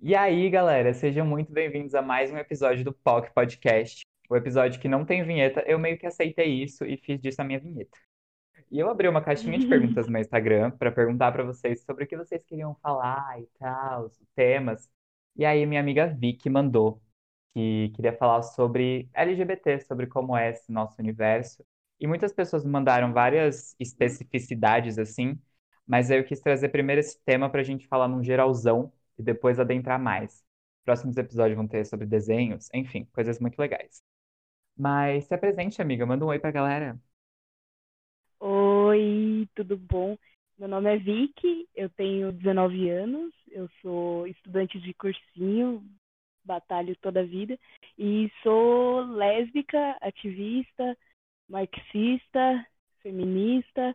E aí, galera, sejam muito bem-vindos a mais um episódio do POC Podcast. O episódio que não tem vinheta, eu meio que aceitei isso e fiz disso a minha vinheta. E eu abri uma caixinha de perguntas no meu Instagram para perguntar para vocês sobre o que vocês queriam falar e tal, os temas. E aí, minha amiga Vicky mandou que queria falar sobre LGBT, sobre como é esse nosso universo. E muitas pessoas me mandaram várias especificidades assim, mas eu quis trazer primeiro esse tema para a gente falar num geralzão e depois adentrar mais. Próximos episódios vão ter sobre desenhos, enfim, coisas muito legais. Mas se apresente, amiga, manda um oi pra galera. Oi, tudo bom? Meu nome é Vicky, eu tenho 19 anos, eu sou estudante de cursinho, batalho toda a vida, e sou lésbica, ativista, marxista, feminista,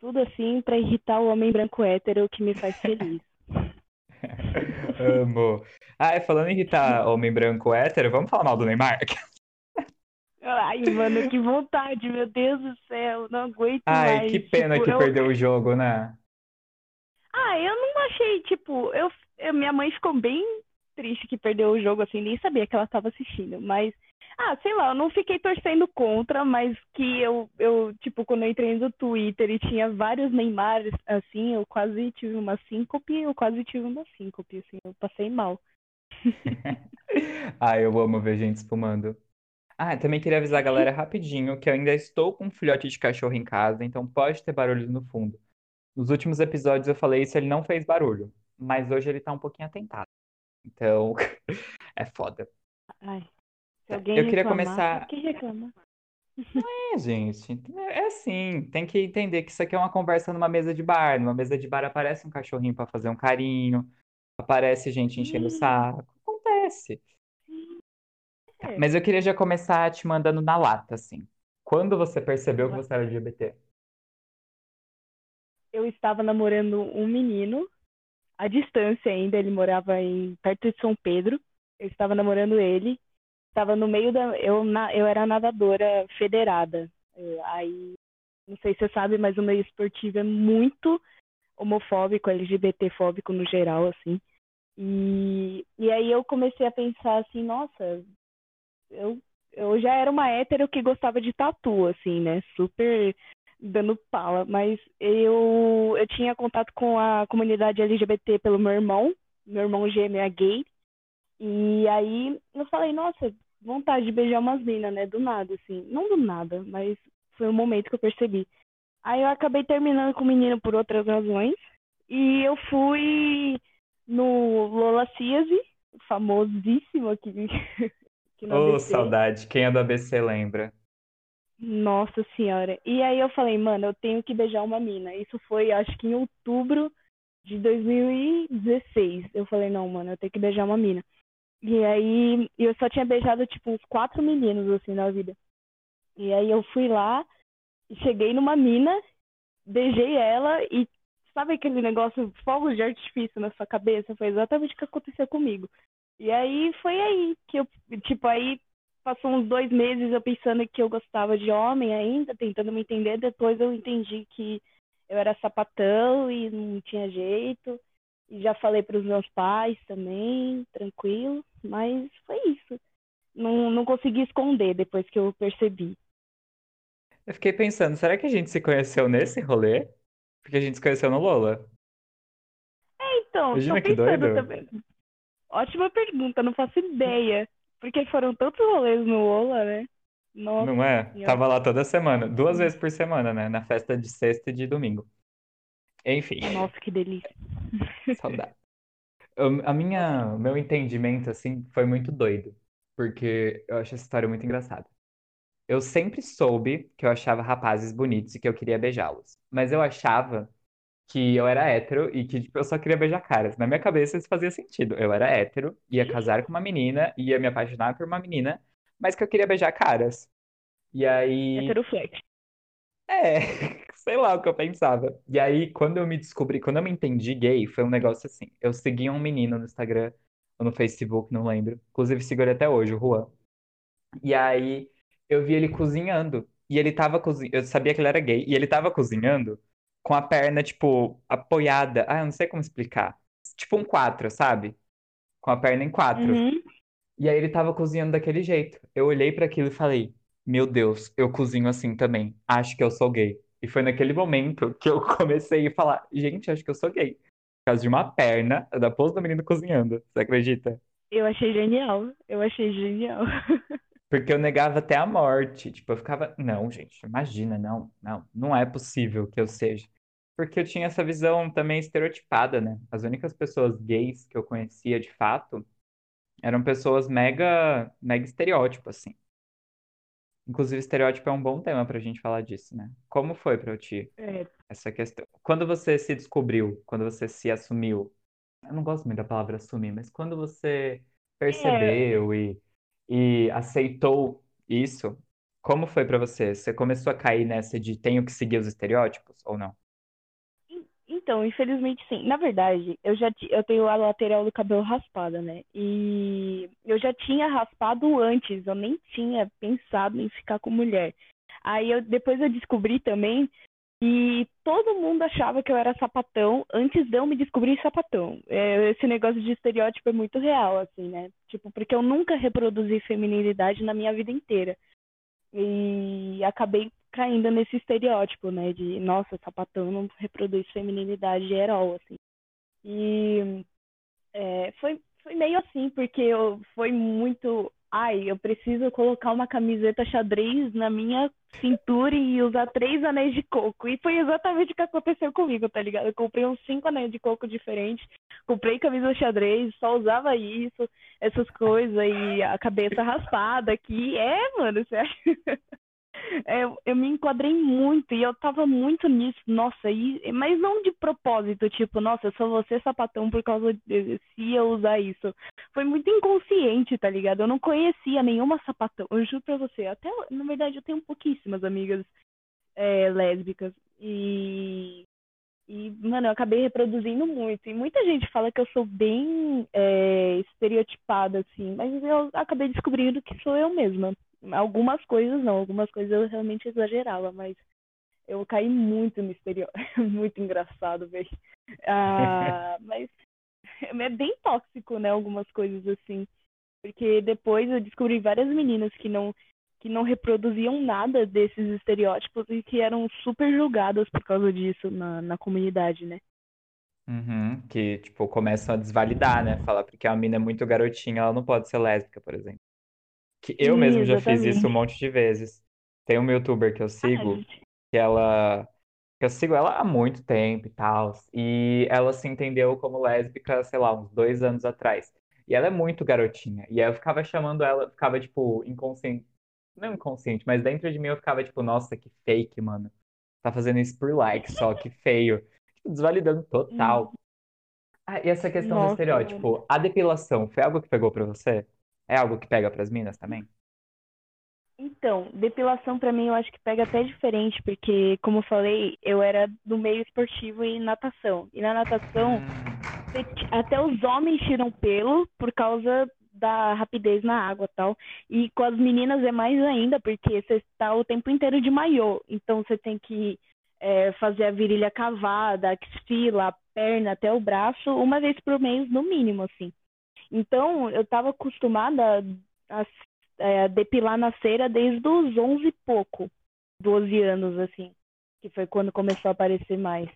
tudo assim para irritar o homem branco hétero que me faz feliz. Amo. Ah, é, falando em irritar homem branco hétero, vamos falar mal do Neymar? Ai, mano, que vontade, meu Deus do céu, não aguento Ai, mais. que pena Tipo, que eu- perdeu o jogo, né? Ah, eu não achei, tipo, eu, eu- minha mãe ficou bem triste que perdeu o jogo, assim, nem sabia que ela estava assistindo, mas, ah, sei lá, eu não fiquei torcendo contra, mas que eu, eu, tipo, quando eu entrei no Twitter e tinha vários Neymares, assim, eu quase tive uma síncope, eu quase tive uma síncope, assim, eu passei mal. Ah, eu amo ver gente espumando. Ah, também queria avisar a galera rapidinho que eu ainda estou com um filhote de cachorro em casa, então pode ter barulho no fundo. Nos últimos episódios eu falei isso, ele não fez barulho, mas hoje ele tá um pouquinho atentado. Então, é foda. Ai, alguém Eu queria reclamar, começar- que reclamar? É, gente, é assim, tem que entender que isso aqui é uma conversa numa mesa de bar. Numa mesa de bar aparece um cachorrinho pra fazer um carinho, aparece gente enchendo o saco, acontece. É. Mas eu queria já começar te mandando na lata, assim. Quando você percebeu que você era LGBT? eu estava namorando um menino, à distância ainda, ele morava em perto de São Pedro. Eu estava namorando ele, estava no meio da. Eu, na, eu era nadadora federada. É, Aí, não sei se você sabe, mas o meio esportivo é muito homofóbico, LGBTfóbico no geral, assim. E, e aí eu comecei a pensar assim, nossa, eu, eu já era uma hétero que gostava de tatu, assim, né? Super dando pala, mas eu, eu tinha contato com a comunidade LGBT pelo meu irmão, meu irmão gêmeo é gay, e aí eu falei, nossa, vontade de beijar umas minas, né, do nada, assim, não do nada, mas foi um momento que eu percebi. Aí eu acabei terminando com o menino por outras razões, e eu fui no Lola Ciase, famosíssimo aqui, aqui no Ô, ABC. saudade, quem é do ABC lembra? Nossa senhora. E aí eu falei, mano, eu tenho que beijar uma mina. Isso foi, acho que em outubro de 2016. Eu falei, não, mano, eu tenho que beijar uma mina. E aí eu só tinha beijado, tipo, uns quatro meninos, assim, na vida. E aí eu fui lá, cheguei numa mina, beijei ela e sabe aquele negócio, fogos de artifício na sua cabeça? Foi exatamente o que aconteceu comigo. E aí foi aí que eu, tipo, aí passou uns dois meses eu pensando que eu gostava de homem ainda, tentando me entender. Depois eu entendi que eu era sapatão e não tinha jeito. E já falei para os meus pais também, tranquilo. Mas foi isso. Não, não consegui esconder depois que eu percebi. Eu fiquei pensando, será que a gente se conheceu nesse rolê? Porque a gente se conheceu no Lola. É, então, Imagina tô pensando doido. também. Ótima pergunta, não faço ideia. Porque foram tantos rolês no Ola, né? Nossa Não é? Senhora. Tava lá toda semana, duas vezes por semana, né? Na festa de sexta e de domingo. Enfim, Nossa, que delícia. saudade. A minha, o meu entendimento, assim, foi muito doido. Porque eu acho essa história muito engraçada. Eu sempre soube que eu achava rapazes bonitos e que eu queria beijá-los. Mas eu achava que eu era hétero e que tipo, eu só queria beijar caras. Na minha cabeça isso fazia sentido. Eu era hétero, ia casar com uma menina, ia me apaixonar por uma menina, mas que eu queria beijar caras. E aí. Heteroflex. É, sei lá o que eu pensava. E aí, quando eu me descobri, quando eu me entendi gay, foi um negócio assim. Eu seguia um menino no Instagram ou no Facebook, não lembro. Inclusive, sigo ele até hoje, o Juan. E aí, eu vi ele cozinhando. E ele tava cozinhando. Eu sabia que ele era gay. E ele tava cozinhando com a perna, tipo, apoiada. Ah, eu não sei como explicar. Tipo um quatro, sabe? com a perna em quatro. Uhum. E aí ele tava cozinhando daquele jeito. Eu olhei para aquilo e falei: Meu Deus, eu cozinho assim também. Acho que eu sou gay. E foi naquele momento que eu comecei a falar: Gente, acho que eu sou gay. Por causa de uma perna da pose do menino cozinhando. Você acredita? Eu achei genial. Eu achei genial. Porque eu negava até a morte. Tipo, eu ficava: Não, gente, imagina, não, não, não é possível que eu seja. Porque eu tinha essa visão também estereotipada, né? As únicas pessoas gays que eu conhecia de fato eram pessoas mega, mega estereótipo, assim. Inclusive, estereótipo é um bom tema pra gente falar disso, né? Como foi pra ti É, essa questão? Quando você se descobriu, quando você se assumiu, eu não gosto muito da palavra assumir, mas quando você é, percebeu e, e aceitou isso, como foi pra você? Você começou a cair nessa de tenho que seguir os estereótipos ou não? En- Então, infelizmente sim. Na verdade, eu já eu tenho a lateral do cabelo raspada, né? E eu já tinha raspado antes, eu nem tinha pensado em ficar com mulher. Aí eu, depois eu descobri também que todo mundo achava que eu era sapatão antes de eu me descobrir sapatão. É, esse negócio de estereótipo é muito real, assim, né? Tipo, porque eu nunca reproduzi feminilidade na minha vida inteira. E acabei caindo nesse estereótipo, né? De, nossa, sapatão não reproduz feminilidade geral, assim. E é, foi, foi meio assim, porque eu, foi muito. Ai, eu preciso colocar uma camiseta xadrez na minha cintura e usar três anéis de coco. E foi exatamente o que aconteceu comigo, tá ligado? Eu comprei uns cinco anéis de coco diferentes, comprei camisa xadrez, só usava isso, essas coisas, e a cabeça raspada aqui. É, mano, sério. É, eu, eu me enquadrei muito e eu tava muito nisso, nossa, e, mas não de propósito, tipo, nossa, eu só vou ser sapatão por causa de se eu usar isso. Foi muito inconsciente, tá ligado? Eu não conhecia nenhuma sapatão, eu juro pra você. Até, na verdade, eu tenho pouquíssimas amigas é, lésbicas. E, e, mano, eu acabei reproduzindo muito. E muita gente fala que eu sou bem é, estereotipada, assim, mas eu acabei descobrindo que sou eu mesma. Algumas coisas não, algumas coisas eu realmente exagerava, mas eu caí muito no estereótipo. Muito engraçado, velho. Ah, mas é bem tóxico, né? Algumas coisas assim. Porque depois eu descobri várias meninas que não que não reproduziam nada desses estereótipos e que eram super julgadas por causa disso na, na comunidade, né? Uhum, que, tipo, começam a desvalidar, né? Falar porque a mina é muito garotinha, ela não pode ser lésbica, por exemplo. Que eu Sim, mesmo já fiz isso um monte de vezes. Tem uma youtuber que eu Ah, sigo, que ela. que Eu sigo ela há muito tempo e tal. E ela se entendeu como lésbica, sei lá, uns dois anos atrás. E ela é muito garotinha. E aí eu ficava chamando ela, ficava, tipo, inconsciente. Não inconsciente, mas dentro de mim eu ficava, tipo, nossa, que fake, mano. Tá fazendo isso por like só, que feio. Tipo, desvalidando Hum, total. Ah, e essa questão do Nossa, mano. estereótipo, a depilação foi algo que pegou pra você? É algo que pega pras minas também? Então, depilação pra mim eu acho que pega até diferente, porque, como eu falei, eu era do meio esportivo e natação. E na natação, Hum, até os homens tiram pelo por causa da rapidez na água e tal. E com as meninas é mais ainda, porque você está o tempo inteiro de maiô. Então você tem que é, fazer a virilha cavada, a axila, a perna, até o braço, uma vez por mês, no mínimo, assim. Então, eu estava acostumada a, é, depilar na cera desde os 11 e pouco, 12 anos, assim, que foi quando começou a aparecer mais.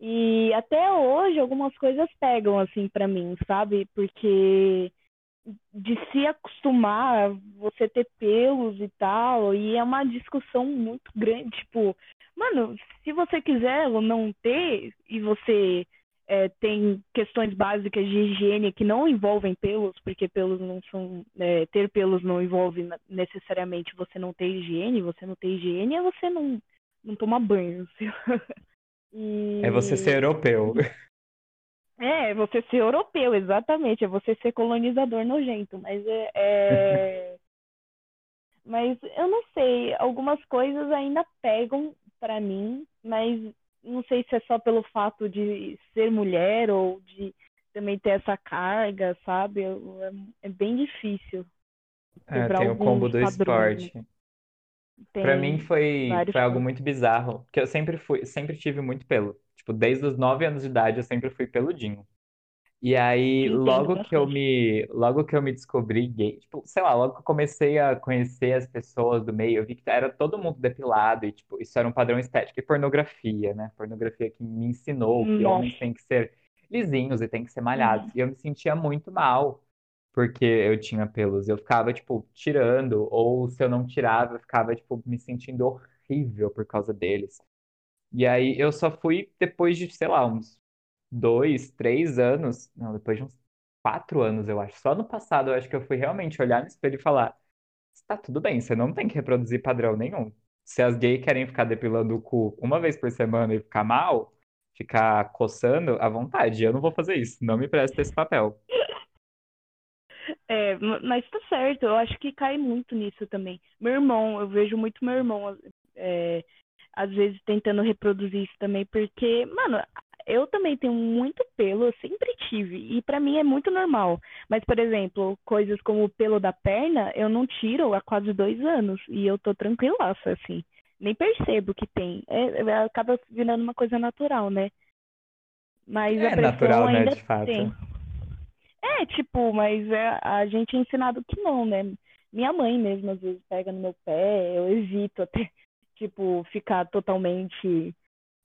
E até hoje algumas coisas pegam, assim, pra mim, sabe? Porque de se acostumar, você ter pelos e tal, e é uma discussão muito grande, tipo, mano, se você quiser ou não ter, e você é, tem questões básicas de higiene que não envolvem pelos, porque pelos não são, é, ter pelos não envolve necessariamente você não ter higiene, você não ter higiene é você não, não tomar banho. é você ser E europeu. é, você ser europeu, exatamente. É você ser colonizador nojento. Mas é, é- Mas eu não sei. Algumas coisas ainda pegam pra mim, mas não sei se é só pelo fato de ser mulher ou de também ter essa carga, sabe? É, é bem difícil É, tem o combo do padrões, esporte. Pra mim foi, foi algo muito bizarro, porque eu sempre fui, sempre tive muito pelo. Tipo, desde os 9 anos de idade eu sempre fui peludinho. E aí, Entendo logo que eu bastante. me, logo que eu me descobri gay, tipo, sei lá, logo que eu comecei a conhecer as pessoas do meio, eu vi que era todo mundo depilado e, tipo, isso era um padrão estético. E pornografia, né? Pornografia que me ensinou que homens Nossa. têm que ser lisinhos e têm que ser malhados. Uhum. E eu me sentia muito mal porque eu tinha pelos. Eu ficava, tipo, tirando, ou se eu não tirava, eu ficava, tipo, me sentindo horrível por causa deles. E aí eu só fui depois de, sei lá, uns dois, três anos, não, depois de uns quatro anos, eu acho. Só no passado eu acho que eu fui realmente olhar no espelho e falar: está tudo bem, você não tem que reproduzir padrão nenhum. Se as gays querem ficar depilando o cu uma vez por semana e ficar mal, ficar coçando, à vontade. Eu não vou fazer isso, não me presta esse papel. É, mas tá certo, eu acho que cai muito nisso também. Meu irmão, eu vejo muito meu irmão, é, às vezes tentando reproduzir isso também, porque, mano, eu também tenho muito pelo, eu sempre tive, e pra mim é muito normal. Mas, por exemplo, coisas como o pelo da perna, eu não tiro há quase dois anos, e eu tô tranquilaça, assim. Nem percebo que tem. É, é, acaba virando uma coisa natural, né? Mas a É pressão natural, né, ainda de fato. tem. É, tipo, mas é, a gente é ensinado que não, né? Minha mãe mesmo às vezes pega no meu pé, eu evito até, tipo, ficar totalmente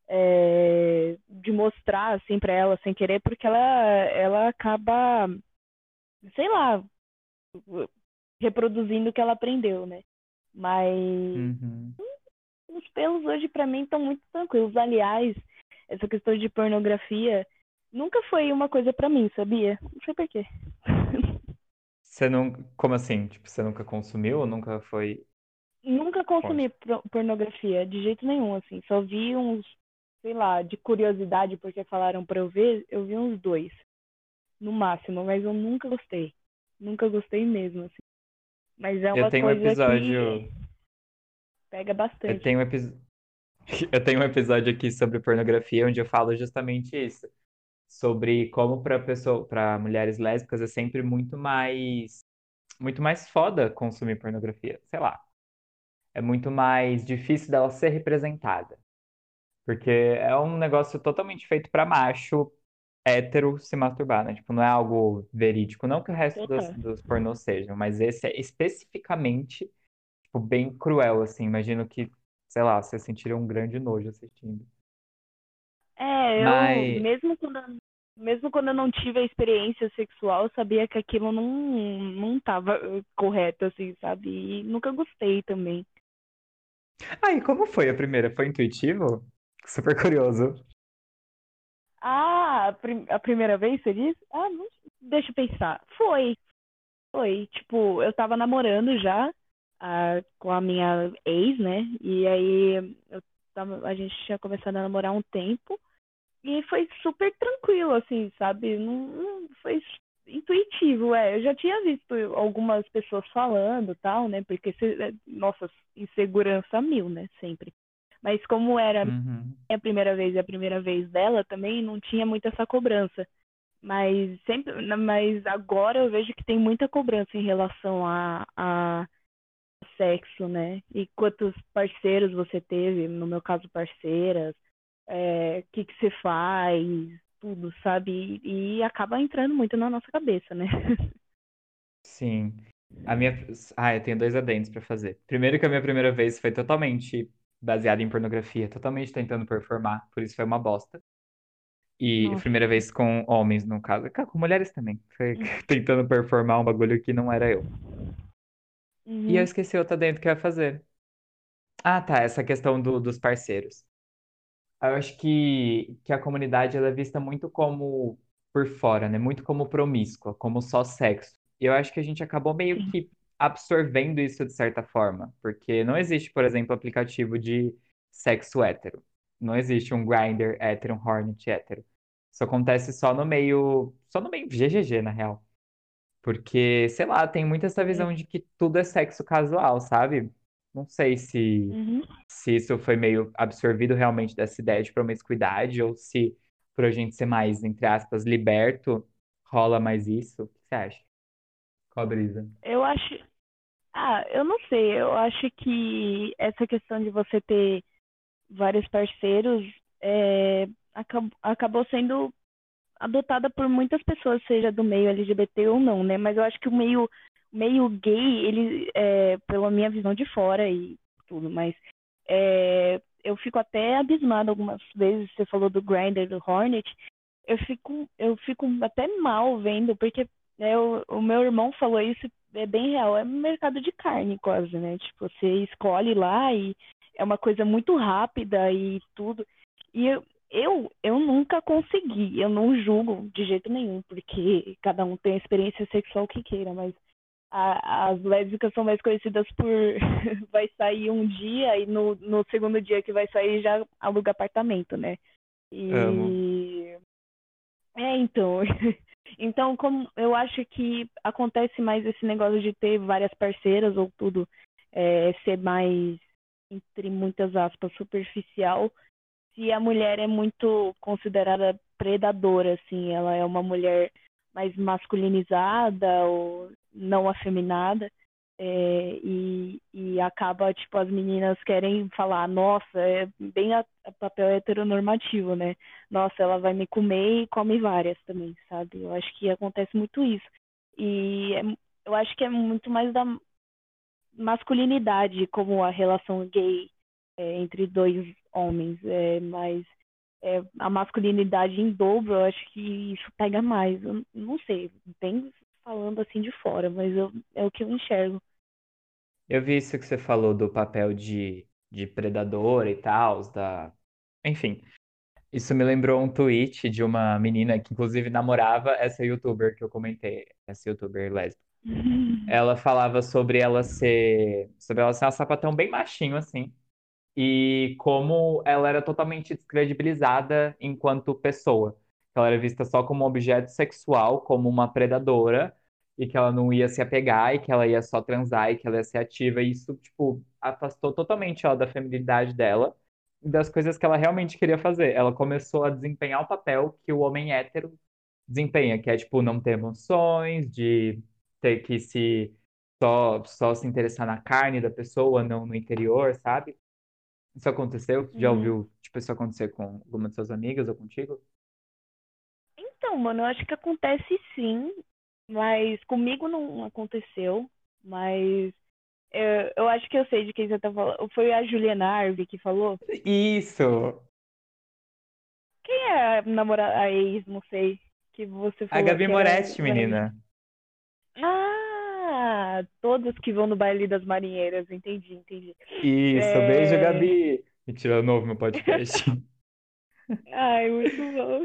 é, de mostrar assim pra ela sem querer, porque ela, ela acaba, sei lá, reproduzindo o que ela aprendeu, né? Mas Uhum. os pelos hoje pra mim estão muito tranquilos. Aliás, essa questão de pornografia nunca foi uma coisa pra mim, sabia? Não sei por quê. Você não. Como assim? Tipo, você nunca consumiu ou nunca foi. Nunca consumi pornografia, de jeito nenhum, assim. Só vi uns, sei lá, de curiosidade, porque falaram pra eu ver, eu vi uns dois, no máximo, mas eu nunca gostei. Nunca gostei mesmo, assim. Mas é Eu uma tenho um coisa que episódio. pega Eu bastante. tenho um episódio. Eu tenho um episódio aqui sobre pornografia onde eu falo justamente isso, sobre como para pessoa, para mulheres lésbicas é sempre muito mais, muito mais foda consumir pornografia. Sei lá, é muito mais difícil dela ser representada, porque é um negócio totalmente feito para macho hétero se masturbar, né? Tipo, não é algo verídico, não que o resto dos, Total. dos pornôs sejam, mas esse é especificamente, tipo, bem cruel, assim. Imagino que, sei lá, você sentiria um grande nojo assistindo. É, eu, Mas mesmo quando, mesmo quando eu não tive a experiência sexual, eu sabia que aquilo não, não tava correto, assim, sabe? E nunca gostei também. Aí, como foi a primeira? Foi intuitivo? Super curioso. Ah, a, prim- a primeira vez você disse? Ah, não, deixa eu pensar. Foi, foi. Tipo, eu tava namorando já ah, com a minha ex, né? E aí tava, a gente tinha começado a namorar um tempo. E foi super tranquilo, assim, sabe? Não, não foi intuitivo, é. Eu já tinha visto algumas pessoas falando tal, né? Porque, cê- nossa, insegurança mil, né? Sempre. Mas como era Uhum. a primeira vez e a primeira vez dela também, não tinha muito essa cobrança. Mas sempre, mas agora eu vejo que tem muita cobrança em relação a, a sexo, né? E quantos parceiros você teve, no meu caso, parceiras, é, o que que você faz, tudo, sabe? E, e acaba entrando muito na nossa cabeça, né? Sim. A minha. Ah, eu tenho dois adendos pra fazer. Primeiro que a minha primeira vez foi totalmente baseada em pornografia, totalmente tentando performar, por isso foi uma bosta. E Nossa. primeira vez com homens, no caso, com mulheres também. Foi tentando performar um bagulho que não era eu. E eu Uhum. esqueci outra dentro que eu ia fazer. Ah, tá, essa questão do- dos parceiros. Eu acho que, que a comunidade ela é vista muito como por fora, né? Muito como promíscua, como só sexo. E eu acho que a gente acabou meio que absorvendo isso de certa forma, porque não existe, por exemplo, aplicativo de sexo hétero. Não existe um Grindr hétero, um Hornet hétero. Isso acontece só no meio, só no meio GGG, na real. Porque, sei lá, tem muito essa visão de que tudo é sexo casual, sabe? Não sei se Uhum. se isso foi meio absorvido realmente dessa ideia de promiscuidade ou se, por a gente ser mais, entre aspas, liberto, rola mais isso. O que você acha? Qual a brisa? Eu acho. Ah, eu não sei. Eu acho que essa questão de você ter vários parceiros é, acab- acabou sendo adotada por muitas pessoas, seja do meio LGBT ou não, né? Mas eu acho que o meio, meio gay, ele, é, pela minha visão de fora e tudo, mas é, eu fico até abismada algumas vezes. Você falou do Grindr, do Hornet. Eu fico, eu fico até mal vendo, porque é, o, meu irmão falou isso, é bem real. É mercado de carne quase, né? Tipo, você escolhe lá e é uma coisa muito rápida e tudo. E eu, eu, eu nunca consegui, eu não julgo de jeito nenhum, porque cada um tem a experiência sexual que queira, mas a, as lésbicas são mais conhecidas por vai sair um dia e no, no segundo dia que vai sair já aluga apartamento, né? E Amo. é, então. então, como eu acho que acontece mais esse negócio de ter várias parceiras ou tudo é, ser mais entre muitas aspas superficial, se a mulher é muito considerada predadora, assim, ela é uma mulher mais masculinizada ou não afeminada. É, e, e acaba, tipo, as meninas querem falar, nossa, é bem a, a, papel heteronormativo, né? Nossa, ela vai me comer e come várias também, sabe? Eu acho que acontece muito isso. E é, eu acho que é muito mais da masculinidade como a relação gay é, entre dois homens, é, mas é, a masculinidade em dobro, eu acho que isso pega mais. Eu não sei, bem falando assim de fora, mas eu, é o que eu enxergo. Eu vi isso que você falou do papel de, de predador e tal, da... Enfim, isso me lembrou um tweet de uma menina que inclusive namorava essa youtuber que eu comentei, essa youtuber lésbica. Ela falava sobre ela ser, sobre ela ser um sapatão bem machinho assim, e como ela era totalmente descredibilizada enquanto pessoa. Ela era vista só como um objeto sexual, como uma predadora, e que ela não ia se apegar, e que ela ia só transar, e que ela ia ser ativa. E isso, tipo, afastou totalmente ela da feminilidade dela e das coisas que ela realmente queria fazer. Ela começou a desempenhar o papel que o homem hétero desempenha, que é, tipo, não ter emoções, de ter que se só, só se interessar na carne da pessoa, não no interior, sabe? Isso aconteceu? Já uhum. ouviu, tipo, isso acontecer com alguma de suas amigas ou contigo? Então, mano, eu acho que acontece sim, mas comigo não aconteceu. Mas eu, eu acho que eu sei de quem você tá falando. Foi a Juliana Arve que falou? Isso! Quem é a namorada, a ex, não sei, que você falou? A Gabi Moretti, era... menina. Ah, todos que vão no baile das marinheiras, entendi, entendi. Isso, é... beijo, Gabi. Mentira, novo meu podcast. Ai, muito bom.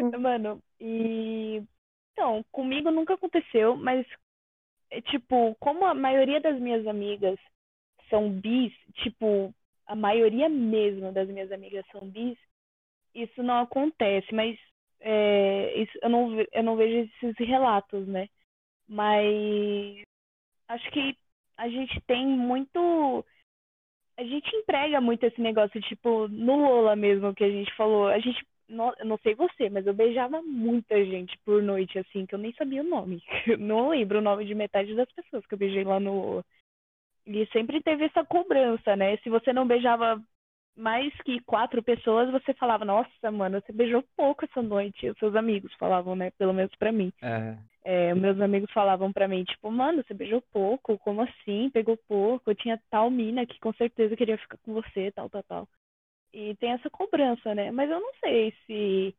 Mano, e. Então, comigo nunca aconteceu, mas, é, tipo, como a maioria das minhas amigas são bis, tipo, a maioria mesmo das minhas amigas são bis, isso não acontece, mas é, isso, eu, não, eu não vejo esses relatos, né? Mas acho que a gente tem muito. A gente emprega muito esse negócio, tipo, no Lola mesmo que a gente falou. A gente. Não, não sei você, mas eu beijava muita gente por noite, assim, que eu nem sabia o nome. Eu não lembro o nome de metade das pessoas que eu beijei lá no. E sempre teve essa cobrança, né? Se você não beijava mais que quatro pessoas, você falava, nossa, mano, você beijou pouco essa noite. Os seus amigos falavam, né? Pelo menos pra mim. É. É, meus amigos falavam pra mim, tipo, mano, você beijou pouco, como assim? Pegou pouco? Eu tinha tal mina que com certeza queria ficar com você, tal, tal, tal. E tem essa cobrança, né? Mas eu não sei se.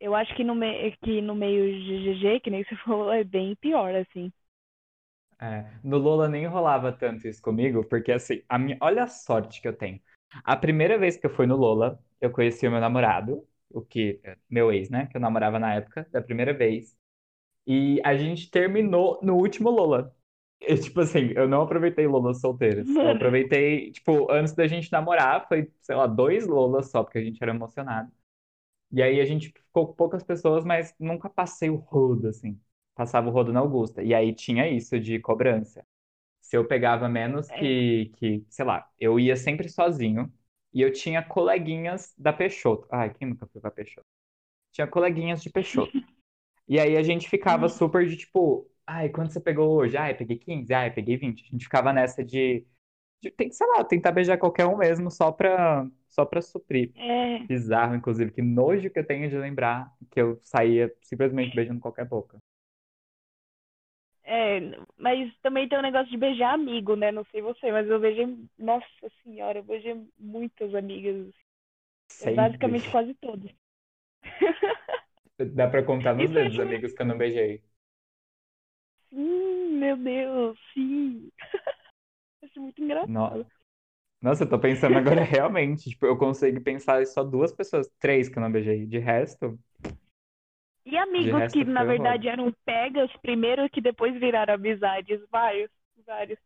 Eu acho que no, me... que no meio GGG, que nem você falou, é bem pior, assim. É, no Lola nem rolava tanto isso comigo, porque assim, a minha... olha a sorte que eu tenho. A primeira vez que eu fui no Lola, eu conheci o meu namorado, o que, meu ex, né, que eu namorava na época, da primeira vez. E a gente terminou no último Lola. Tipo assim, eu não aproveitei Lolas solteiras. Eu aproveitei, tipo, antes da gente namorar, foi, sei lá, dois Lolas só, porque a gente era emocionado. E aí a gente ficou com poucas pessoas, mas nunca passei o rodo, assim. Passava o rodo na Augusta. E aí tinha isso de cobrança. Se eu pegava menos é. que, que, sei lá, eu ia sempre sozinho. E eu tinha coleguinhas da Peixoto. Ai, quem nunca foi pra Peixoto? Tinha coleguinhas de Peixoto. E aí a gente ficava super de tipo, ai, quanto você pegou hoje? Ai, peguei 15, ai, peguei 20. A gente ficava nessa de, tem que, sei lá, tentar beijar qualquer um mesmo só pra, só pra suprir. É, Bizarro, inclusive, que nojo que eu tenho de lembrar que eu saía simplesmente beijando qualquer boca. é, mas também tem o negócio de beijar amigo, né? Não sei você, mas eu beijei, nossa senhora, eu beijei muitas amigas, Sempre. basicamente quase todas. Dá pra contar nos dedos acho amigos que eu não beijei. Sim, meu Deus, sim. Acho muito engraçado. No- Nossa, eu tô pensando agora realmente, tipo, eu consigo pensar em só duas pessoas, três que eu não beijei. De resto, E amigos resto que na foi horror. verdade eram pegas primeiro que depois viraram amizades, vários, vários.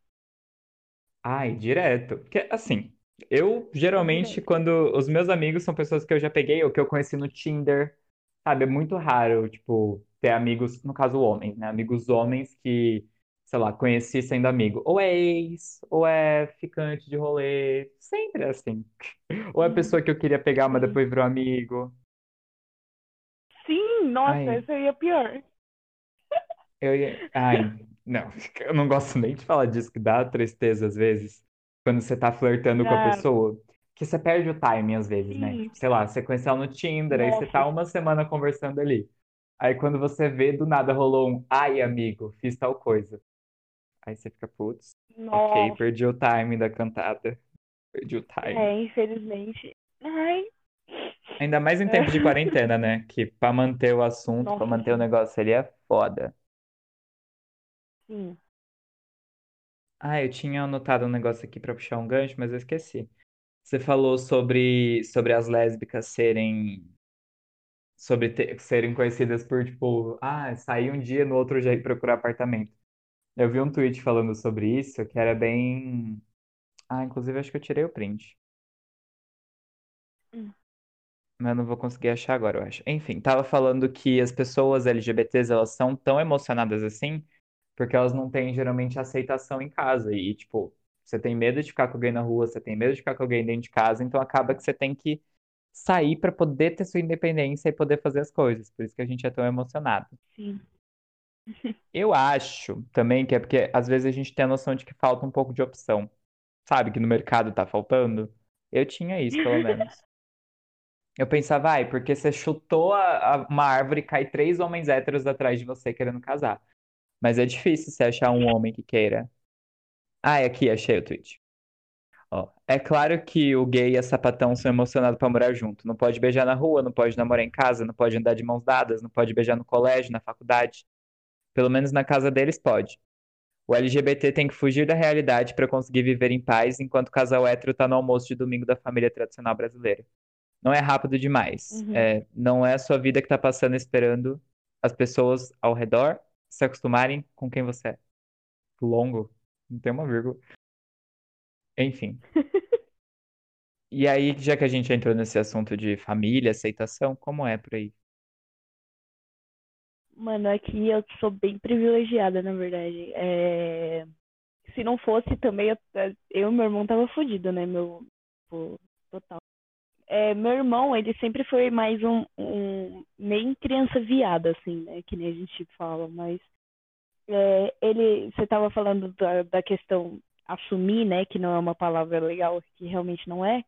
Ai, direto. Porque, assim, eu geralmente, Direto. quando os meus amigos são pessoas que eu já peguei ou que eu conheci no Tinder, sabe? É muito raro, tipo, ter amigos, no caso, homens, né? Amigos homens que, sei lá, conheci sendo amigo. Ou é ex, ou é ficante de rolê. Sempre é assim. Ou é pessoa que eu queria pegar, mas depois virou amigo. Sim, nossa, Ai, essa aí é pior. eu ia. Ai, não. Eu não gosto nem de falar disso, que dá tristeza às vezes. Quando você tá flertando com a pessoa. Que você perde o timing às vezes, né? sim, sei lá, você conheceu ela no Tinder, aí você tá nossa, uma semana conversando ali. Aí quando você vê, do nada rolou um, ai, amigo, fiz tal coisa. Aí você fica, putz, ok, perdi o timing da cantada. Perdi o timing. É, infelizmente. Ai. Ainda mais em tempos de quarentena, né? Que pra manter o assunto, pra Nossa, manter o negócio ali é foda. sim. Ah, eu tinha anotado um negócio aqui pra puxar um gancho, mas eu esqueci. Você falou sobre, sobre as lésbicas serem, sobre ter- serem conhecidas por, tipo, ah, sair um dia, no outro já ir procurar apartamento. Eu vi um tweet falando sobre isso, que era bem... Ah, inclusive acho que eu tirei o print. Hum. Mas eu não vou conseguir achar agora, eu acho. Enfim, tava falando que as pessoas LGBTs, elas são tão emocionadas assim, porque elas não têm geralmente aceitação em casa. E, tipo, você tem medo de ficar com alguém na rua, você tem medo de ficar com alguém dentro de casa, então acaba que você tem que sair pra poder ter sua independência e poder fazer as coisas. Por isso que a gente é tão emocionado. Sim. Eu acho também que é porque às vezes a gente tem a noção de que falta um pouco de opção. Sabe, que no mercado tá faltando? Eu tinha isso, pelo menos. Eu pensava, ai, porque você chutou a- a- uma árvore e cai três homens héteros atrás de você querendo casar. Mas é difícil você achar um homem que queira. Ah, é aqui, achei o tweet. É claro que o gay e a sapatão são emocionados pra morar junto. Não pode beijar na rua, não pode namorar em casa, não pode andar de mãos dadas, não pode beijar no colégio, na faculdade. Pelo menos na casa deles pode. O LGBT tem que fugir da realidade pra conseguir viver em paz, enquanto o casal hétero tá no almoço de domingo da família tradicional brasileira. Não é rápido demais. Uhum. É, não é a sua vida que tá passando esperando as pessoas ao redor se acostumarem com quem você é. Longo. Não tem uma vírgula. Enfim. E aí, já que a gente entrou nesse assunto de família, aceitação, como é por aí? Mano, aqui eu sou bem privilegiada, na verdade. É... Se não fosse também, eu, eu e meu irmão tava fudido, né? Meu, tipo, total. É, meu irmão, ele sempre foi mais um, um nem criança viada, assim, né? Que nem a gente fala, mas é, ele, você tava falando da, da questão assumir, né? Que não é uma palavra legal, que realmente não é.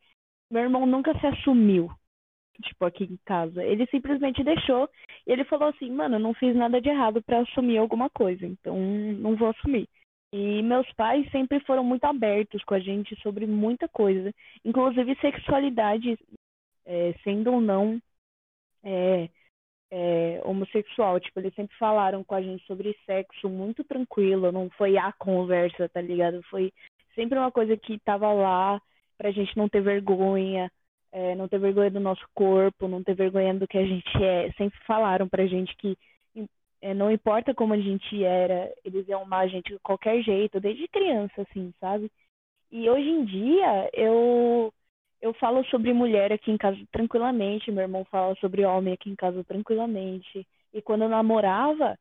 Meu irmão nunca se assumiu, tipo, aqui em casa. Ele simplesmente deixou e ele falou assim, mano, eu não fiz nada de errado pra assumir alguma coisa, então não vou assumir. E meus pais sempre foram muito abertos com a gente sobre muita coisa, inclusive sexualidade, é, sendo ou não é, é, homossexual. Tipo, eles sempre falaram com a gente sobre sexo muito tranquilo, não foi a conversa, tá ligado? Foi sempre uma coisa que tava lá pra gente não ter vergonha, é, não ter vergonha do nosso corpo, não ter vergonha do que a gente é. Sempre falaram pra gente que é, não importa como a gente era, eles iam amar a gente de qualquer jeito, desde criança, assim, sabe? E hoje em dia, eu eu falo sobre mulher aqui em casa tranquilamente, meu irmão fala sobre homem aqui em casa tranquilamente. E quando eu namorava,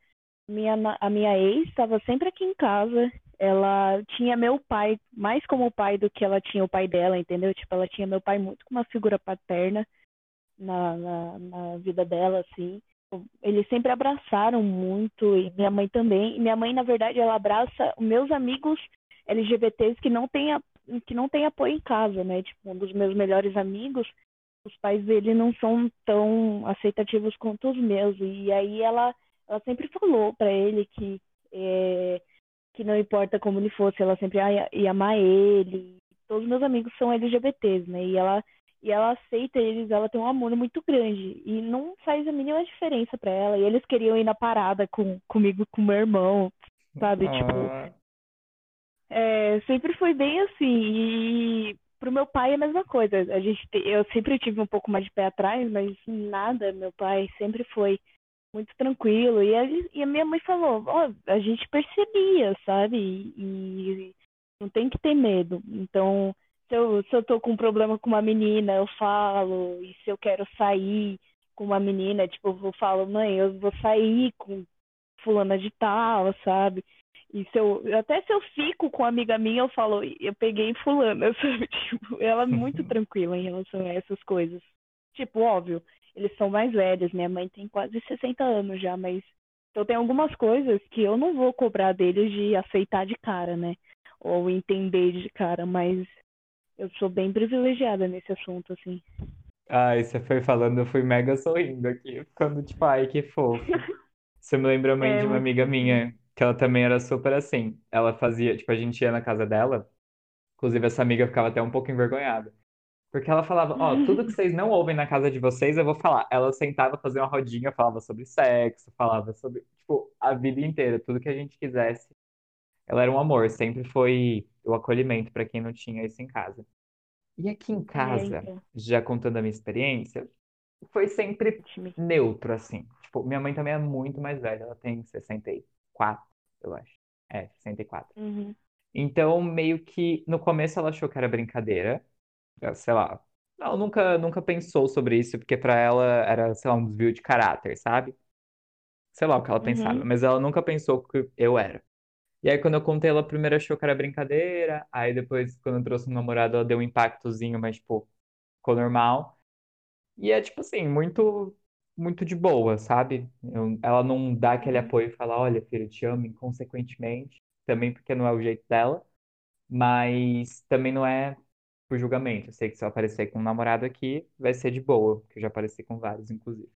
minha, a minha ex estava sempre aqui em casa. Ela tinha meu pai mais como pai do que ela tinha o pai dela, entendeu? Tipo, ela tinha meu pai muito como uma figura paterna na, na, na vida dela, assim. Eles sempre abraçaram muito, e minha mãe também. E minha mãe, na verdade, ela abraça meus amigos LGBTs que não têm a, que não tem apoio em casa, né? Tipo, um dos meus melhores amigos, os pais dele não são tão aceitativos quanto os meus. E aí ela, ela sempre falou para ele que é, que não importa como ele fosse, ela sempre ia, ia amar ele. Todos os meus amigos são LGBTs, né? E ela e ela aceita eles, ela tem um amor muito grande e não faz a mínima diferença para ela. E eles queriam ir na parada com comigo, com meu irmão, sabe? Tipo, Ah, é, sempre foi bem assim. E pro meu pai é a mesma coisa. A gente, te- eu sempre tive um pouco mais de pé atrás, mas nada. Meu pai sempre foi muito tranquilo. E a, e a minha mãe falou, ó, a gente percebia, sabe? E, e não tem que ter medo. Então, se eu, se eu tô com um problema com uma menina, eu falo. E se eu quero sair com uma menina, tipo, eu falo, mãe, eu vou sair com fulana de tal, sabe? E se eu, até se eu fico com uma amiga minha, eu falo, eu peguei fulana, sabe? Tipo, ela é muito tranquila em relação a essas coisas. Tipo, óbvio, eles são mais velhos, minha mãe tem quase 60 anos já, mas então tem algumas coisas que eu não vou cobrar deles de aceitar de cara, né? Ou entender de cara, mas eu sou bem privilegiada nesse assunto, assim. Ai, você foi falando, eu fui mega sorrindo aqui, ficando tipo, ai, que fofo. Você me lembra muito É de uma amiga minha, que ela também era super assim. Ela fazia, tipo, a gente ia na casa dela, inclusive essa amiga ficava até um pouco envergonhada. Porque ela falava, ó, tudo que vocês não ouvem na casa de vocês, eu vou falar. Ela sentava, fazia uma rodinha, falava sobre sexo, falava sobre, tipo, a vida inteira, tudo que a gente quisesse. Ela era um amor, sempre foi o acolhimento para quem não tinha isso em casa. E aqui em casa, então, já contando a minha experiência, foi sempre neutro, assim. Tipo, minha mãe também é muito mais velha, ela tem 64, eu acho. É, 64. Uhum. Então, meio que no começo ela achou que era brincadeira, eh, sei lá. Ela nunca, nunca pensou sobre isso, porque pra ela era, sei lá, um desvio de caráter, sabe? Sei lá o que ela pensava, Uhum. mas ela nunca pensou que eu era. E aí, quando eu contei, ela primeiro achou que era brincadeira, aí depois, quando eu trouxe um namorado, ela deu um impactozinho, mas, tipo, ficou normal. E é, tipo assim, muito, muito de boa, sabe? Eu- ela não dá aquele Uhum. apoio e fala, olha, filho, eu te amo inconsequentemente, também porque não é o jeito dela, mas também não é por julgamento. Eu sei que se eu aparecer com um namorado aqui, vai ser de boa, porque eu já apareci com vários, inclusive.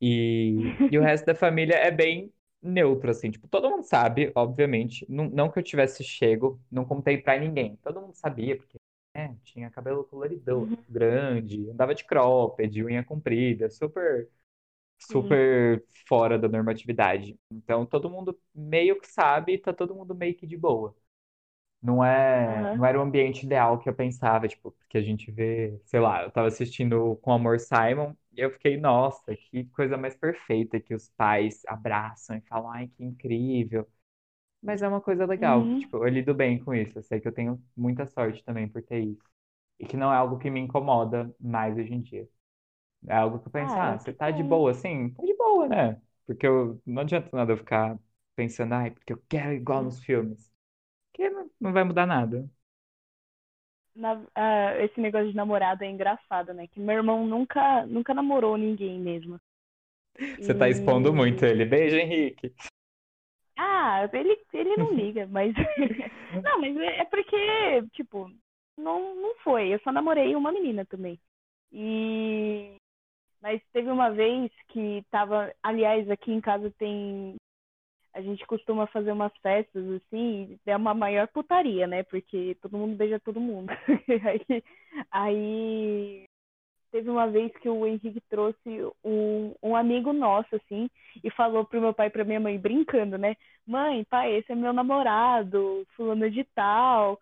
E, e o resto da família é bem neutro, assim. Tipo, todo mundo sabe, obviamente. Não, não que eu tivesse chego, não contei pra ninguém. Todo mundo sabia, porque né, tinha cabelo coloridão, Uhum. grande, andava de cropped, unha comprida, super, Sim. super fora da normatividade. Então, todo mundo meio que sabe tá todo mundo meio que de boa. Não é, Aham. não era o ambiente ideal que eu pensava, tipo, porque a gente vê, sei lá, eu tava assistindo com Amor Simon e eu fiquei, nossa, que coisa mais perfeita que os pais abraçam e falam, ai, que incrível. Mas é uma coisa legal, Uhum. tipo, eu lido bem com isso, eu sei que eu tenho muita sorte também por ter isso. E que não é algo que me incomoda mais hoje em dia. É algo que eu penso, Ah, ah, você que tá de bom. boa assim? Tá de boa, né? Porque eu, não adianta nada eu ficar pensando, ai, porque eu quero igual nos filmes. Porque não, não vai mudar nada. Na- ah, esse negócio de namorado é engraçado, né? Que meu irmão nunca, nunca namorou ninguém mesmo. Você tá expondo muito E. ele. Beijo, Henrique. Ah, ele, ele não liga, mas. Não, mas é é porque, tipo, não, não foi. Eu só namorei uma menina também. E. Mas teve uma vez que tava. Aliás, aqui em casa tem. A gente costuma fazer umas festas assim, é uma maior putaria, né? Porque todo mundo beija todo mundo. aí, aí teve uma vez que o Henrique trouxe um, um amigo nosso, assim, e falou pro meu pai e pra minha mãe, brincando, né? Mãe, pai, esse é meu namorado, fulano de tal,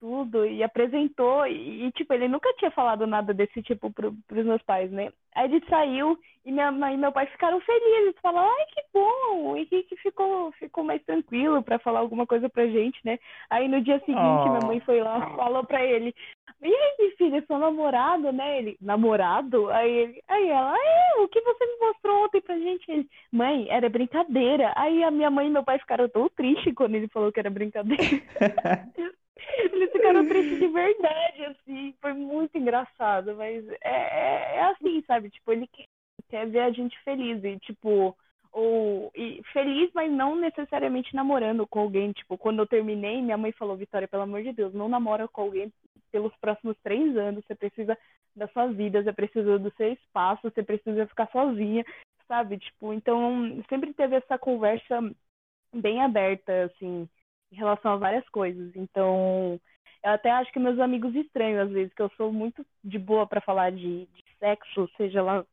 tudo, e apresentou, e, tipo, ele nunca tinha falado nada desse tipo pro, pros meus pais, né? Aí ele saiu e minha mãe e meu pai ficaram felizes, falaram, ai, que bom, o Henrique ficou, ficou mais tranquilo pra falar alguma coisa pra gente, né? Aí no dia seguinte, minha mãe Oh. foi lá, falou pra ele, e aí, filho, seu namorado, né? Ele, namorado? Aí ele, aí ela, é, o que você me mostrou ontem pra gente? Ele, mãe, era brincadeira. Aí a minha mãe e meu pai ficaram tão tristes quando ele falou que era brincadeira. Eles ficaram tristes de verdade, assim. Foi muito engraçado, mas é, é, é assim, sabe? Tipo, ele quer, quer ver a gente feliz. E, tipo, ou e feliz, mas não necessariamente namorando com alguém. Tipo, quando eu terminei, minha mãe falou, Vitória, pelo amor de Deus, não namora com alguém pelos próximos três anos. Você precisa da sua vida, você precisa do seu espaço, você precisa ficar sozinha, sabe? Tipo, então sempre teve essa conversa bem aberta, assim, em relação a várias coisas. Então, eu até acho que meus amigos estranham às vezes, que eu sou muito de boa para falar de, de sexo, seja lá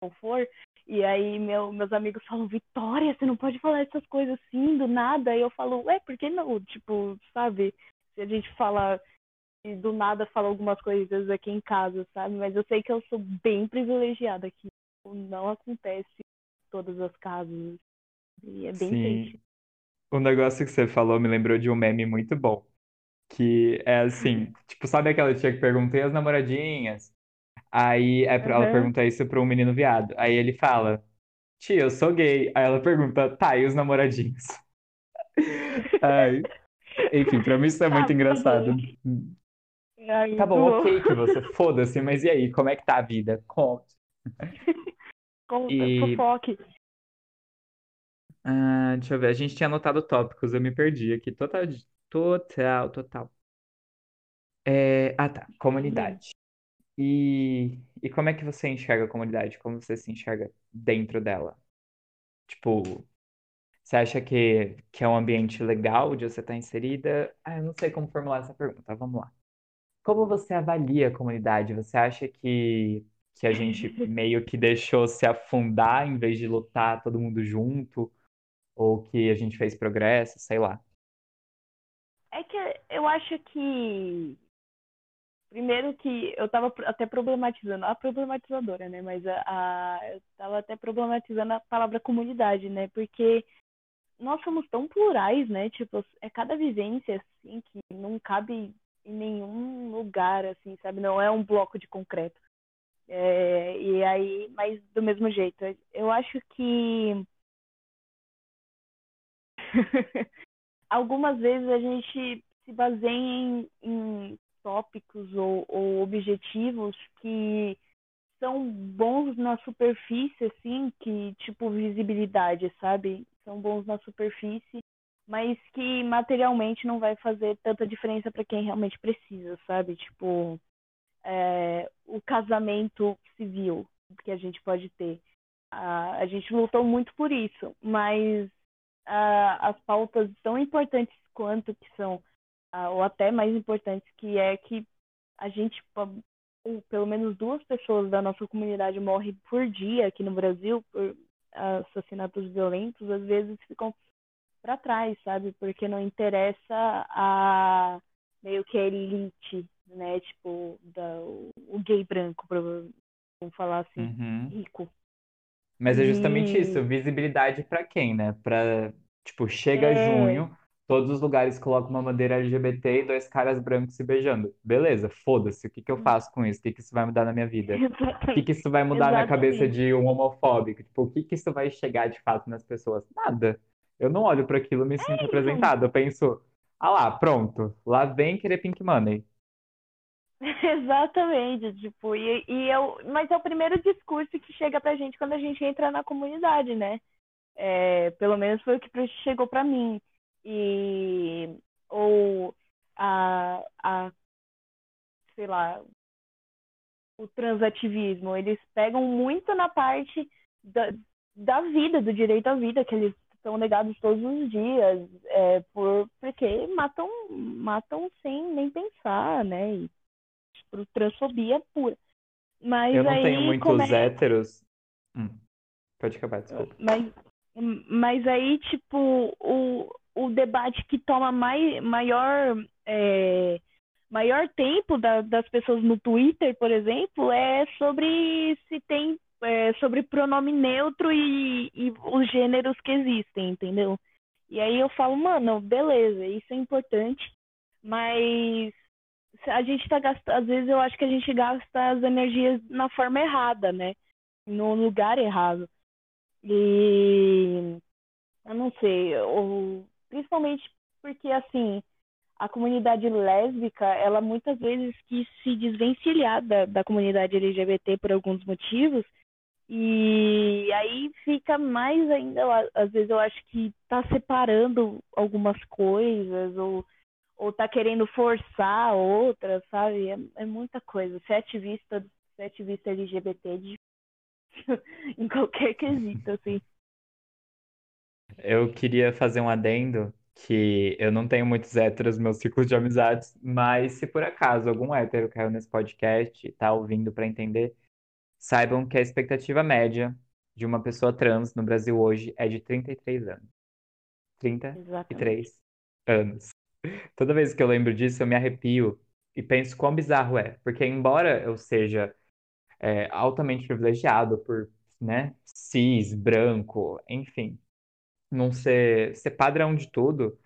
qual for. E aí meu, meus amigos falam, Vitória, você não pode falar essas coisas assim, do nada. E eu falo, ué, por que não? Tipo, sabe? Se a gente fala e do nada fala algumas coisas aqui em casa, sabe? Mas eu sei que eu sou bem privilegiada aqui. Não acontece em todas as casas. E é bem Sim. triste. O negócio que você falou me lembrou de um meme muito bom. Que é assim, tipo, sabe aquela tia que pergunta, e as namoradinhas? Aí é pra- ela Aham. pergunta isso pra um menino viado. Aí ele fala, tia, eu sou gay. Aí ela pergunta, tá, e os namoradinhos? Ai, enfim, pra mim isso é Ah, muito bom. engraçado. Ai, Tá bom, bom. ok que você foda-se, mas e aí, como é que tá a vida? Conte. Conta, E, fofoque. ah, deixa eu ver, a gente tinha anotado tópicos, eu me perdi aqui. Total, total, total. É, ah, tá, comunidade. E, e como é que você enxerga a comunidade? Como você se enxerga dentro dela? Tipo, você acha que, que é um ambiente legal de você estar inserida? Ah, eu não sei como formular essa pergunta, vamos lá. Como você avalia a comunidade? Você acha que, que a gente meio que deixou se afundar em vez de lutar todo mundo junto? Ou que a gente fez progresso? Sei lá. É que eu acho que Primeiro que eu tava até problematizando, a problematizadora, né? Mas a, a, eu tava até problematizando a palavra comunidade, né? Porque nós somos tão plurais, né? Tipo, é cada vivência, assim, que não cabe nenhum lugar, assim, sabe? Não é um bloco de concreto. É, e aí, mas do mesmo jeito, eu acho que algumas vezes a gente se baseia em, em tópicos ou, ou objetivos que são bons na superfície, assim, que tipo visibilidade, sabe? São bons na superfície, mas que materialmente não vai fazer tanta diferença para quem realmente precisa, sabe? Tipo, é, o casamento civil que a gente pode ter. A, a gente lutou muito por isso, mas as pautas tão importantes quanto que são, ou até mais importantes, que é que a gente, pelo menos duas pessoas da nossa comunidade morrem por dia aqui no Brasil por assassinatos violentos, às vezes ficam para trás, sabe? Porque não interessa a meio que a elite, né? Tipo, da, o gay branco, vamos falar assim, Uhum. rico. Mas é justamente isso, E visibilidade pra quem, né? Pra, tipo, chega é, junho, todos os lugares colocam uma bandeira LGBT e dois caras brancos se beijando. Beleza, foda-se, o que que eu faço com isso? O que que isso vai mudar na minha vida? O que exatamente, que isso vai mudar na cabeça exatamente. de um homofóbico? Tipo, o que que isso vai chegar de fato nas pessoas? Nada. Eu não olho para aquilo e me sinto É representado. Eu penso, ah lá, pronto, lá vem querer Pink Money. Exatamente, tipo, e, e eu, mas é o primeiro discurso que chega pra gente quando a gente entra na comunidade, né? É, pelo menos foi o que chegou pra mim. E ou a, a sei lá, o transativismo, eles pegam muito na parte da, da vida, do direito à vida, que eles são negados todos os dias, é, por, porque matam, matam sem nem pensar, né? E, tipo, transfobia pura. Eu Mas não tenho aí como muitos é. héteros. Hum, pode acabar, desculpa. Mas, mas aí, tipo, o, o debate que toma mai, maior. É, maior tempo da, das pessoas no Twitter, por exemplo, é sobre se tem é, sobre pronome neutro e, e os gêneros que existem, entendeu? E aí eu falo, mano, beleza, isso é importante, mas a gente tá gastando, às vezes eu acho que a gente gasta as energias na forma errada, né? No lugar errado. E eu não sei, ou, principalmente porque assim, a comunidade lésbica, ela muitas vezes quis se desvencilhar da, da comunidade LGBT por alguns motivos, E aí fica mais ainda, às vezes eu acho que tá separando algumas coisas, ou, ou tá querendo forçar outras, sabe? É, é muita coisa. Ser ativista, ser ativista LGBT é em qualquer quesito, assim. Eu queria fazer um adendo que eu não tenho muitos héteros no meu ciclo de amizades, mas se por acaso algum hétero caiu nesse podcast e tá ouvindo para entender, saibam que a expectativa média de uma pessoa trans no Brasil hoje é de 33 anos. 33 Exatamente. anos. Toda vez que eu lembro disso, eu me arrepio e penso quão bizarro é. Porque, embora eu seja é, altamente privilegiado por né, cis, branco, enfim, não ser, ser padrão de tudo,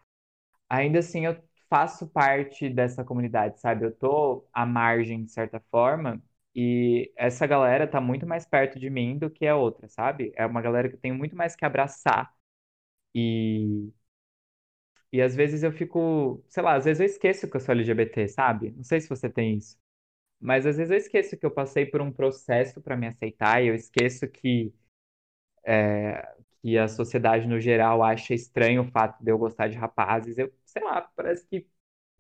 ainda assim eu faço parte dessa comunidade, sabe? Eu tô à margem, de certa forma, e essa galera tá muito mais perto de mim do que a outra, sabe? É uma galera que eu tenho muito mais que abraçar. E. E às vezes eu fico, sei lá, às vezes eu esqueço que eu sou LGBT, sabe? Não sei se você tem isso. Mas às vezes eu esqueço que eu passei por um processo para me aceitar, e eu esqueço que é, que a sociedade no geral acha estranho o fato de eu gostar de rapazes. Eu, sei lá, parece que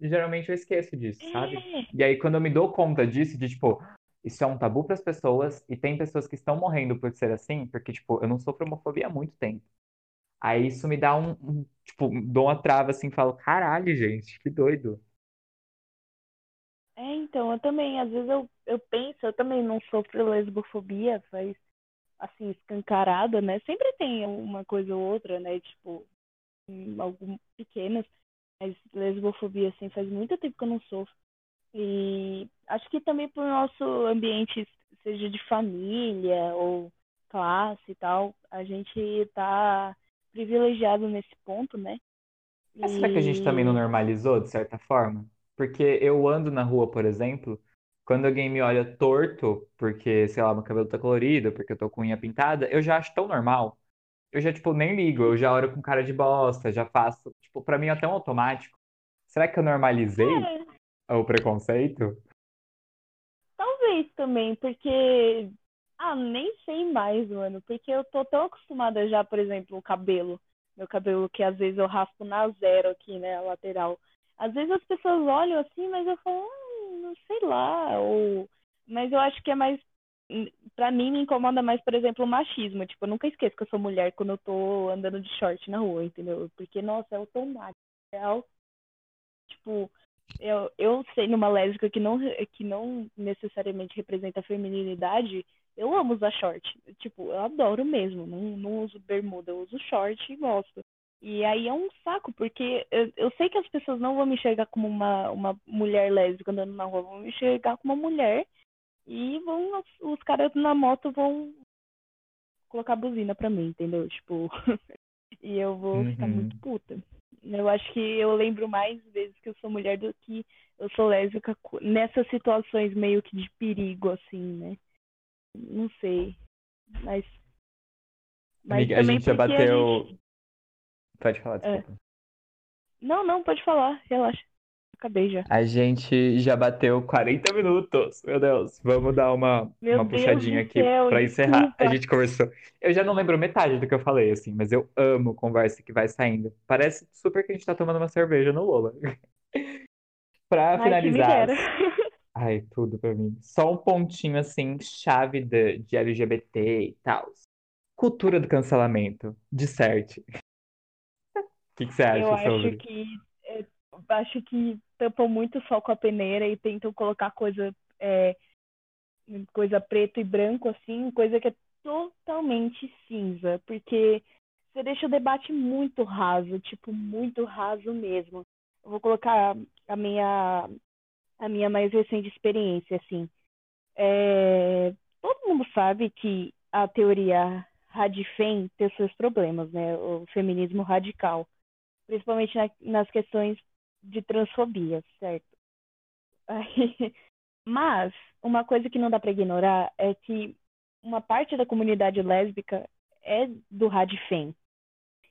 geralmente eu esqueço disso, sabe? É. E aí quando eu me dou conta disso, de tipo, isso é um tabu para as pessoas e tem pessoas que estão morrendo por ser assim, porque tipo, eu não sofro homofobia há muito tempo. Aí isso me dá um, um tipo, dou uma trava assim, falo, caralho, gente, que doido. É, então, eu também, às vezes eu, eu penso, eu também não sofro lesbofobia, faz assim, escancarada, né? Sempre tem uma coisa ou outra, né? Tipo, algumas pequenas, mas lesbofobia, assim, faz muito tempo que eu não sofro. E acho que também por nosso ambiente, seja de família ou classe e tal, a gente tá privilegiado nesse ponto, né? Mas será que a gente também não normalizou, de certa forma? Porque eu ando na rua, por exemplo, quando alguém me olha torto, porque, sei lá, meu cabelo tá colorido, porque eu tô com unha pintada, eu já acho tão normal. Eu já, tipo, nem ligo, eu já olho com cara de bosta, já faço. Tipo, pra mim é até um automático. Será que eu normalizei é. O preconceito? Talvez também, porque. Ah, nem sei mais, mano. Porque eu tô tão acostumada já, por exemplo, o cabelo. Meu cabelo que às vezes eu raspo na zero aqui, né, a lateral. Às vezes as pessoas olham assim, mas eu falo, ah, sei lá, ou mas eu acho que é mais para mim me incomoda mais, por exemplo, o machismo. Tipo, eu nunca esqueço que eu sou mulher quando eu tô andando de short na rua, entendeu? Porque, nossa, é automático. Tipo, eu, eu sei numa lésbica que não, que não necessariamente representa a feminilidade, eu amo usar short. Tipo, eu adoro mesmo. Não, não uso bermuda, eu uso short e gosto. E aí é um saco, porque eu, eu sei que as pessoas não vão me enxergar como uma, uma mulher lésbica andando na rua, vão me enxergar como uma mulher e vão os caras na moto vão colocar buzina pra mim, entendeu? Tipo, e eu vou uhum. ficar muito puta. Eu acho que eu lembro mais vezes que eu sou mulher do que eu sou lésbica nessas situações meio que de perigo, assim, né? Não sei. Mas. mas Amiga, a gente já bateu. Gente... Pode falar, é. desculpa. É. Não, não, pode falar, relaxa. Acabei já. A gente já bateu 40 minutos. Meu Deus, vamos dar uma, uma puxadinha aqui pra encerrar. Desculpa. A gente conversou. Eu já não lembro metade do que eu falei, assim, mas eu amo conversa que vai saindo. Parece super que a gente tá tomando uma cerveja no Lola. pra finalizar. Ai, tudo pra mim. Só um pontinho, assim, chave de, de LGBT e tal. Cultura do cancelamento. Disserte que, que você acha eu sobre? Acho que, é, acho que tampam muito sol com a peneira e tentam colocar coisa, é, coisa preto e branco, assim, coisa que é totalmente cinza, porque você deixa o debate muito raso, tipo, muito raso mesmo. Eu vou colocar a minha, a minha mais recente experiência, assim. É, todo mundo sabe que a teoria Radifem tem seus problemas, né? O feminismo radical principalmente na, nas questões de transfobia, certo? Mas uma coisa que não dá para ignorar é que uma parte da comunidade lésbica é do Radfem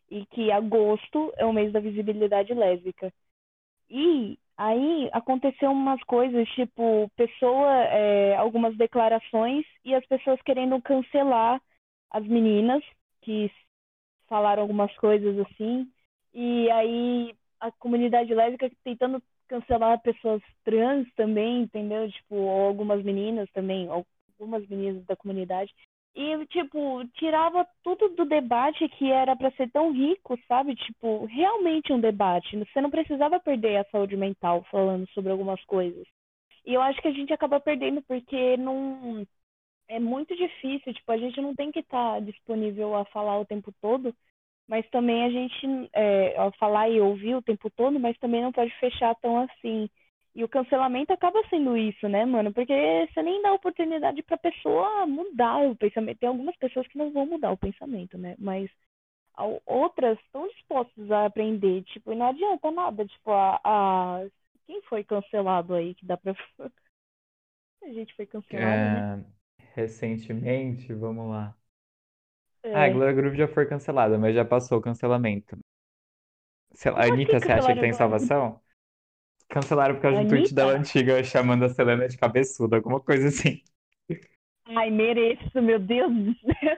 e que agosto é o mês da visibilidade lésbica. E Aí aconteceu umas coisas, tipo, pessoa, é, algumas declarações e as pessoas querendo cancelar as meninas que falaram algumas coisas assim. E aí a comunidade lésbica tentando cancelar pessoas trans também, entendeu? Tipo, algumas meninas também, algumas meninas da comunidade. E, tipo, tirava tudo do debate que era para ser tão rico, sabe? Tipo, realmente um debate. Você não precisava perder a saúde mental falando sobre algumas coisas. E eu acho que a gente acaba perdendo porque não. É muito difícil, tipo, a gente não tem que estar tá disponível a falar o tempo todo, mas também a gente é, falar e ouvir o tempo todo, mas também não pode fechar tão assim. E o cancelamento acaba sendo isso, né, mano? Porque você nem dá oportunidade pra pessoa mudar o pensamento. Tem algumas pessoas que não vão mudar o pensamento, né? Mas outras estão dispostas a aprender. Tipo, e não adianta nada. Tipo, a, a... quem foi cancelado aí que dá pra. a gente foi cancelado, é... né? Recentemente, vamos lá. É. Ah, a Glória Groove já foi cancelada, mas já passou o cancelamento. Sei lá, Anitta, você acha que tem salvação? Cancelaram por causa do tweet dela antiga chamando a Selena de cabeçuda, alguma coisa assim. Ai, mereço, meu Deus do céu.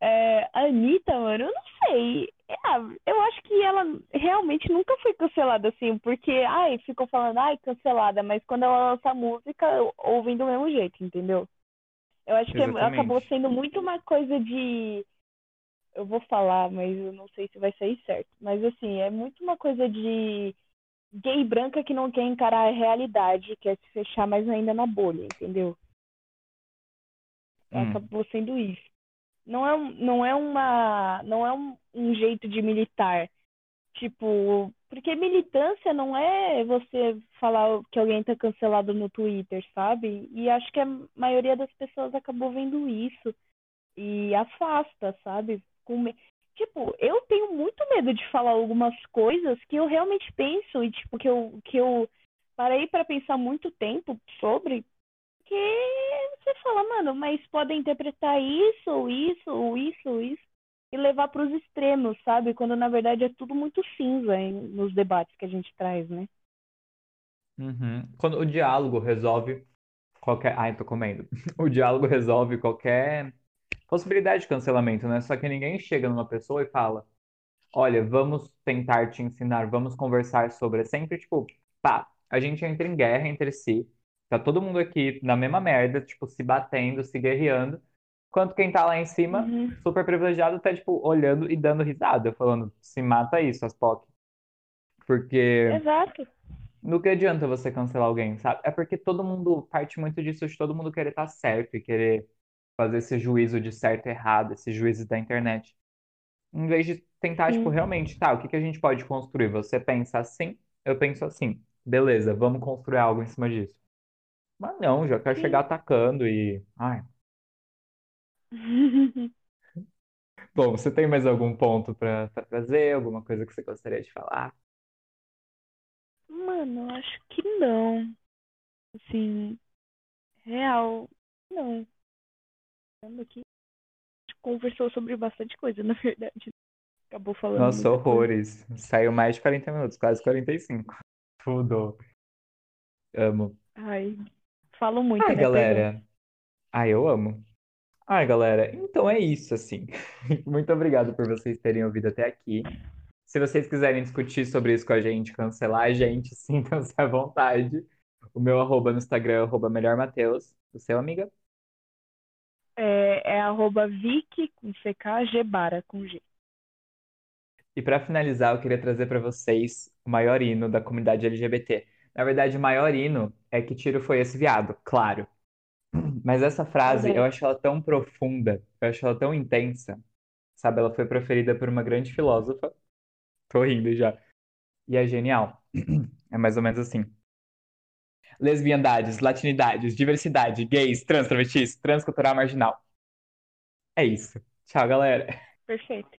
É, a Anitta, mano, eu não sei. É, eu acho que ela realmente nunca foi cancelada assim, porque, ai, ficou falando, ai, cancelada, mas quando ela lança música, ouvem do mesmo jeito, entendeu? Eu acho Exatamente. que acabou sendo muito uma coisa de. Eu vou falar, mas eu não sei se vai sair certo. Mas assim, é muito uma coisa de gay branca que não quer encarar a realidade, quer se fechar mais ainda na bolha, entendeu? Hum. Acabou sendo isso. Não é, não é uma. Não é um, um jeito de militar. Tipo, porque militância não é você falar que alguém tá cancelado no Twitter, sabe? E acho que a maioria das pessoas acabou vendo isso e afasta, sabe? Com, tipo, eu tenho muito medo de falar algumas coisas que eu realmente penso e, tipo, que eu, que eu parei para pensar muito tempo sobre. Que você fala, mano, mas podem interpretar isso, isso, isso, isso, e levar para os extremos, sabe? Quando na verdade é tudo muito cinza em, nos debates que a gente traz, né? Uhum. Quando o diálogo resolve qualquer. Ai, tô comendo. O diálogo resolve qualquer possibilidade de cancelamento, né? Só que ninguém chega numa pessoa e fala: Olha, vamos tentar te ensinar, vamos conversar sobre. É sempre tipo, pá, a gente entra em guerra entre si, tá todo mundo aqui na mesma merda, tipo, se batendo, se guerreando, quanto quem tá lá em cima, uhum. super privilegiado, tá, tipo, olhando e dando risada, falando: se mata aí, suas POC. Porque. Exato. No que adianta você cancelar alguém, sabe? É porque todo mundo parte muito disso de todo mundo querer estar tá certo e querer fazer esse juízo de certo e errado, esse juízo da internet. Em vez de tentar, Sim. tipo, realmente, tá, o que que a gente pode construir? Você pensa assim, eu penso assim. Beleza, vamos construir algo em cima disso. Mas não, já quer chegar atacando e. Ai. Bom, você tem mais algum ponto para trazer? Alguma coisa que você gostaria de falar? Mano, acho que não. Assim, real, não aqui. Conversou sobre bastante coisa, na verdade. Acabou falando. Nossa, horrores. Coisa. Saiu mais de 40 minutos, quase 45. Tudo. Amo. Ai, falo muito, Ai, né, galera. Ai, eu amo. Ai, galera, então é isso, assim. Muito obrigado por vocês terem ouvido até aqui. Se vocês quiserem discutir sobre isso com a gente, cancelar a gente, sintam-se à vontade. O meu arroba no Instagram é arroba melhormateus. O seu, amiga? é, é arroba Vic com CK, Gebara com G. E para finalizar, eu queria trazer para vocês o maior hino da comunidade LGBT. Na verdade, o maior hino é que tiro foi esse viado, claro. Mas essa frase, eu acho ela tão profunda, eu acho ela tão intensa. Sabe, ela foi preferida por uma grande filósofa. Tô rindo já. E é genial. É mais ou menos assim lesbiandades, latinidades, diversidade, gays, trans, travestis, transcultural marginal. É isso. Tchau, galera. Perfeito.